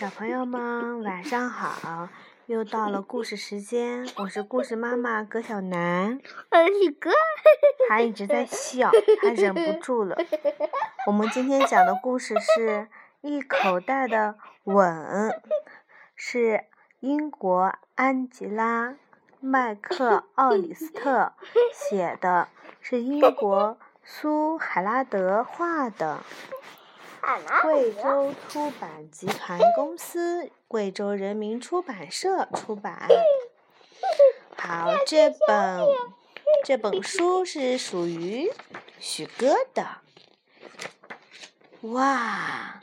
小朋友们晚上好，又到了故事时间，我是故事妈妈葛小楠。是哥，他一直在笑，他忍不住了。我们今天讲的故事是一口袋的吻，是英国安吉拉·麦克奥里斯特写的，是英国苏海拉德画的。贵州出版集团公司、贵州人民出版社出版。好，这本这本书是属于许哥的。哇，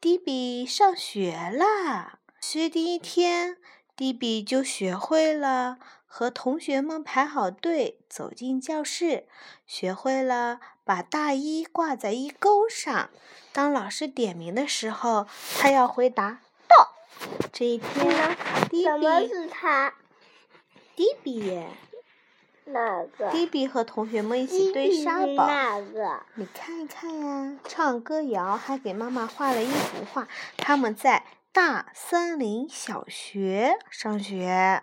迪比上学啦！学第一天，迪比就学会了和同学们排好队走进教室，学会了把大衣挂在衣钩上。当老师点名的时候，他要回答“到”。这一天呢，迪比是他？迪比，哪个？迪比和同学们一起堆沙堡。哪个？你看一看呀，唱歌谣，还给妈妈画了一幅画。他们在大森林小学上学，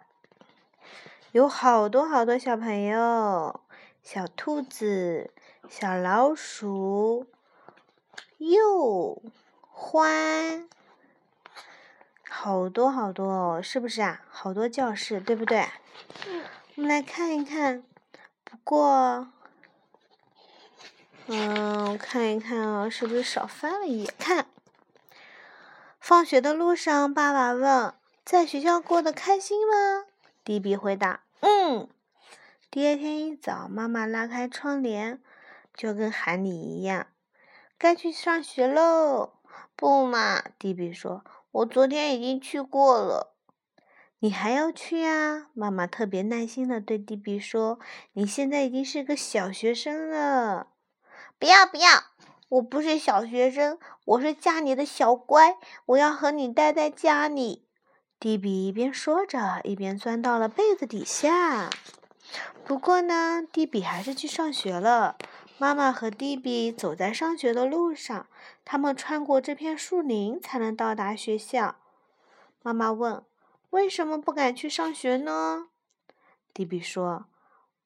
有好多好多小朋友，小兔子，小老鼠。又欢，好多好多哦，是不是啊？好多教室，对不对？我们来看一看。不过，嗯，我看一看啊，是不是少翻了一页？看，放学的路上，爸爸问：“在学校过得开心吗？”迪比回答：“嗯。”第二天一早，妈妈拉开窗帘，就跟喊你一样。该去上学喽！不嘛，迪比说：“我昨天已经去过了。”你还要去呀？妈妈特别耐心的对迪比说：“你现在已经是个小学生了。”不要不要！我不是小学生，我是家里的小乖，我要和你待在家里。迪比一边说着，一边钻到了被子底下。不过呢，迪比还是去上学了。妈妈和迪比走在上学的路上，他们穿过这片树林才能到达学校。妈妈问：“为什么不敢去上学呢？”迪比说：“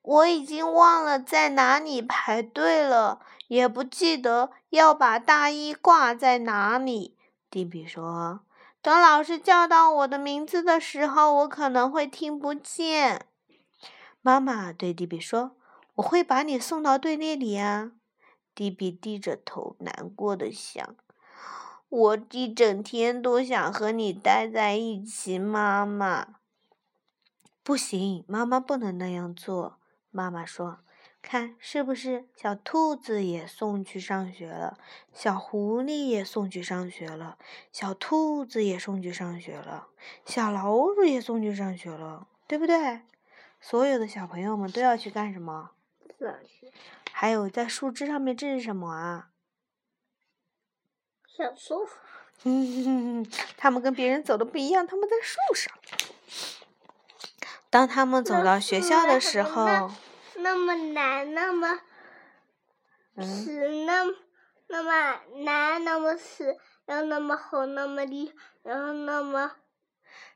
我已经忘了在哪里排队了，也不记得要把大衣挂在哪里。”迪比说：“等老师叫到我的名字的时候，我可能会听不见。”妈妈对迪比说。我会把你送到队列里啊，迪比低着头，难过的想：“我一整天都想和你待在一起，妈妈。”不行，妈妈不能那样做。妈妈说：“看，是不是小兔子也送去上学了？小狐狸也送去上学了？小兔子也送去上学了？小老鼠也送去上学了？对不对？所有的小朋友们都要去干什么？”还有在树枝上面，这是什么啊？小松鼠。嗯，他们跟别人走的不一样，他们在树上。当他们走到学校的时候，那么难，那么死，那那么难，那么死，然后那么厚，那么厉，然后那么。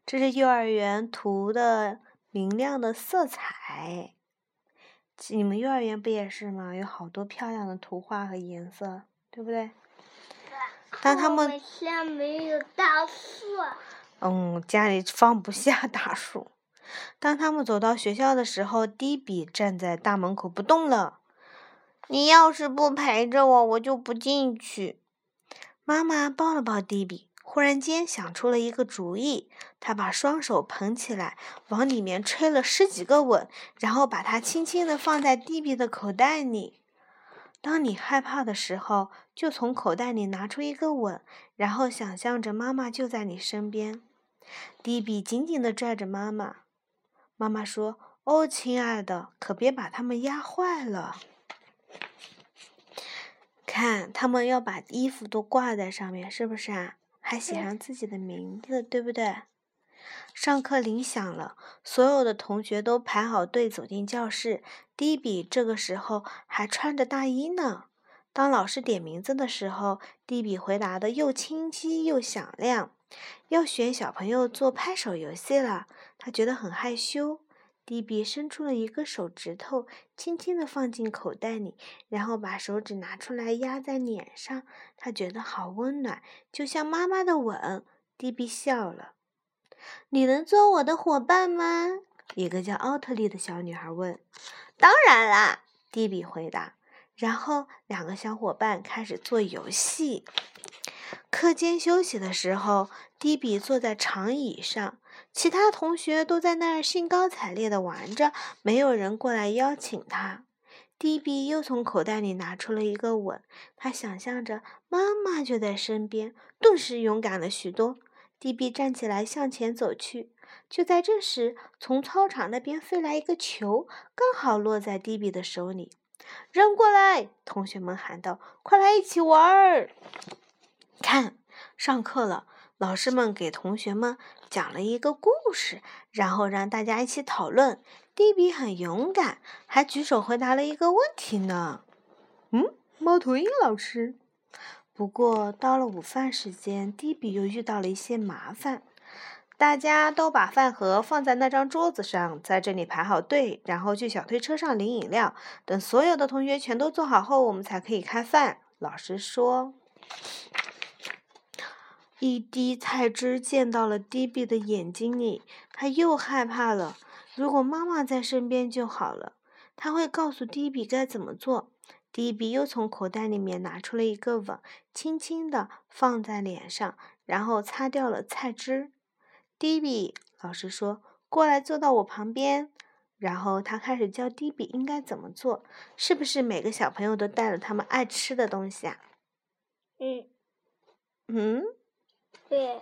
这是幼儿园涂的明亮的色彩。你们幼儿园不也是吗？有好多漂亮的图画和颜色，对不对？但他们家没有大树。嗯，家里放不下大树。当他们走到学校的时候，迪比站在大门口不动了。你要是不陪着我，我就不进去。妈妈抱了抱迪比。忽然间想出了一个主意，他把双手捧起来，往里面吹了十几个吻，然后把它轻轻地放在迪比的口袋里。当你害怕的时候，就从口袋里拿出一个吻，然后想象着妈妈就在你身边。迪比紧紧地拽着妈妈。妈妈说：“哦，亲爱的，可别把它们压坏了。看，他们要把衣服都挂在上面，是不是啊？”还写上自己的名字，对不对？上课铃响了，所有的同学都排好队走进教室。迪比这个时候还穿着大衣呢。当老师点名字的时候，迪比回答的又清晰又响亮。要选小朋友做拍手游戏了，他觉得很害羞。迪比伸出了一个手指头，轻轻地放进口袋里，然后把手指拿出来压在脸上，他觉得好温暖，就像妈妈的吻。迪比笑了。你能做我的伙伴吗？一个叫奥特利的小女孩问。当然啦，迪比回答。然后两个小伙伴开始做游戏。课间休息的时候，迪比坐在长椅上。其他同学都在那儿兴高采烈地玩着，没有人过来邀请他。迪比又从口袋里拿出了一个吻，他想象着妈妈就在身边，顿时勇敢了许多。迪比站起来向前走去，就在这时，从操场那边飞来一个球，刚好落在迪比的手里。扔过来！同学们喊道：“快来一起玩儿！”看，上课了。老师们给同学们讲了一个故事，然后让大家一起讨论。迪比很勇敢，还举手回答了一个问题呢。嗯，猫头鹰老师。不过到了午饭时间，迪比又遇到了一些麻烦。大家都把饭盒放在那张桌子上，在这里排好队，然后去小推车上领饮料。等所有的同学全都坐好后，我们才可以开饭。老师说。一滴菜汁溅到了迪比的眼睛里，他又害怕了。如果妈妈在身边就好了，他会告诉迪比该怎么做。迪比又从口袋里面拿出了一个吻，轻轻地放在脸上，然后擦掉了菜汁。迪比，老师说：“过来坐到我旁边。”然后他开始教迪比应该怎么做。是不是每个小朋友都带了他们爱吃的东西啊？嗯。嗯。对，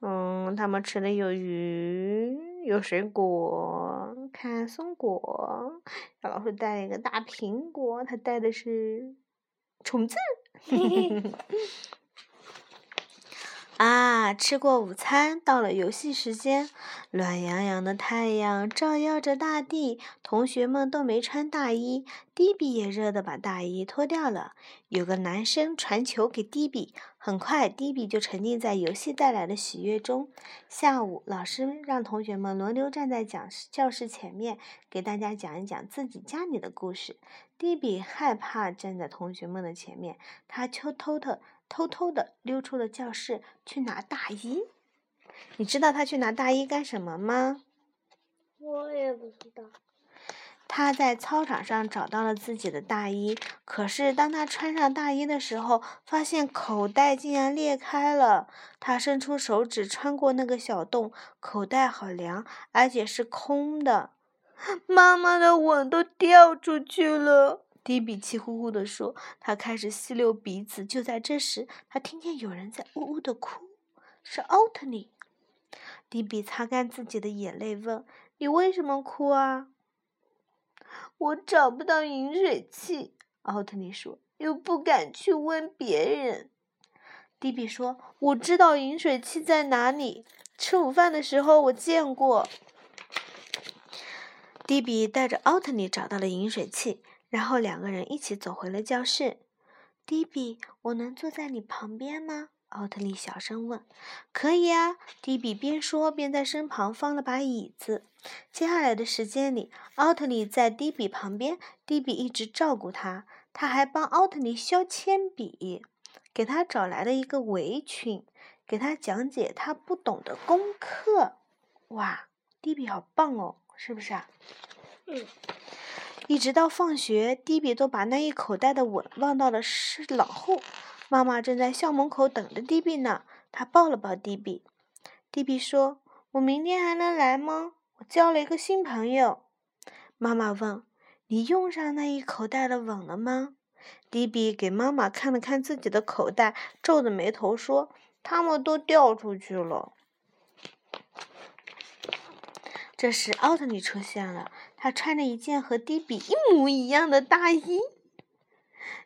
嗯，他们吃的有鱼，有水果，看松果。小老鼠带了一个大苹果，它带的是虫子。啊！吃过午餐，到了游戏时间。暖洋洋的太阳照耀着大地，同学们都没穿大衣。迪比也热得把大衣脱掉了。有个男生传球给迪比，很快迪比就沉浸在游戏带来的喜悦中。下午，老师让同学们轮流站在讲教室前面，给大家讲一讲自己家里的故事。迪比害怕站在同学们的前面，他偷偷的。偷偷的溜出了教室去拿大衣，你知道他去拿大衣干什么吗？我也不知道。他在操场上找到了自己的大衣，可是当他穿上大衣的时候，发现口袋竟然裂开了。他伸出手指穿过那个小洞，口袋好凉，而且是空的。妈妈的吻都掉出去了。迪比气呼呼地说：“他开始吸溜鼻子。”就在这时，他听见有人在呜呜地哭，是奥特利。迪比擦干自己的眼泪，问：“你为什么哭啊？”“我找不到饮水器。”奥特利说，“又不敢去问别人。”迪比说：“我知道饮水器在哪里。吃午饭的时候我见过。”迪比带着奥特利找到了饮水器。然后两个人一起走回了教室。迪比，我能坐在你旁边吗？奥特利小声问。可以啊，迪比边说边在身旁放了把椅子。接下来的时间里，奥特利在迪比旁边，迪比一直照顾他。他还帮奥特利削铅笔，给他找来了一个围裙，给他讲解他不懂的功课。哇，迪比好棒哦，是不是啊？嗯。一直到放学，迪比都把那一口袋的吻忘到了是脑后。妈妈正在校门口等着迪比呢，她抱了抱迪比。迪比说：“我明天还能来吗？我交了一个新朋友。”妈妈问：“你用上那一口袋的吻了吗？”迪比给妈妈看了看自己的口袋，皱着眉头说：“他们都掉出去了。”这时，奥特利出现了。他穿着一件和迪比一模一样的大衣。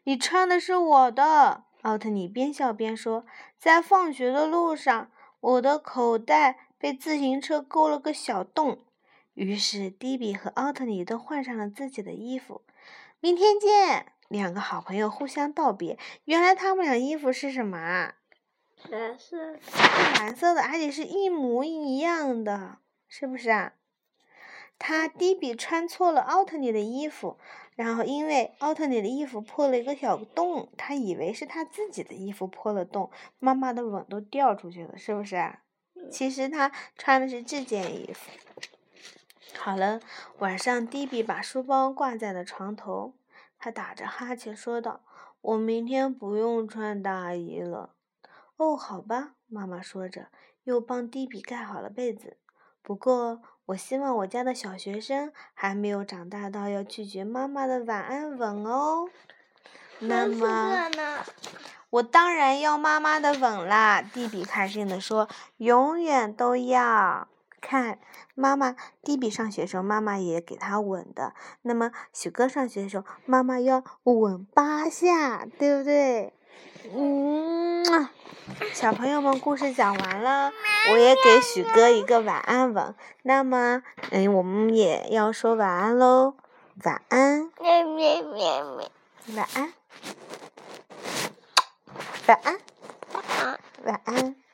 你穿的是我的，奥特尼边笑边说。在放学的路上，我的口袋被自行车勾了个小洞。于是，迪比和奥特尼都换上了自己的衣服。明天见，两个好朋友互相道别。原来他们俩衣服是什么啊？蓝色。蓝色的，而且是一模一样的，是不是啊？他迪比穿错了奥特尼的衣服，然后因为奥特尼的衣服破了一个小洞，他以为是他自己的衣服破了洞，妈妈的吻都掉出去了，是不是啊？其实他穿的是这件衣服。好了，晚上迪比把书包挂在了床头，他打着哈欠说道：“我明天不用穿大衣了。”哦，好吧，妈妈说着，又帮迪比盖好了被子。不过，我希望我家的小学生还没有长大到要拒绝妈妈的晚安吻哦。那么，我当然要妈妈的吻啦！弟弟开心地说：“永远都要。”看，妈妈，弟弟上学时候，妈妈也给他吻的。那么，许哥上学的时候，妈妈要吻八下，对不对？嗯。小朋友们故事讲完了我也给许哥一个晚安吻。那么嗯我们也要说晚安喽。晚安。晚安。晚安。晚安。晚安。